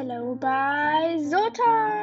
Hello by Zota.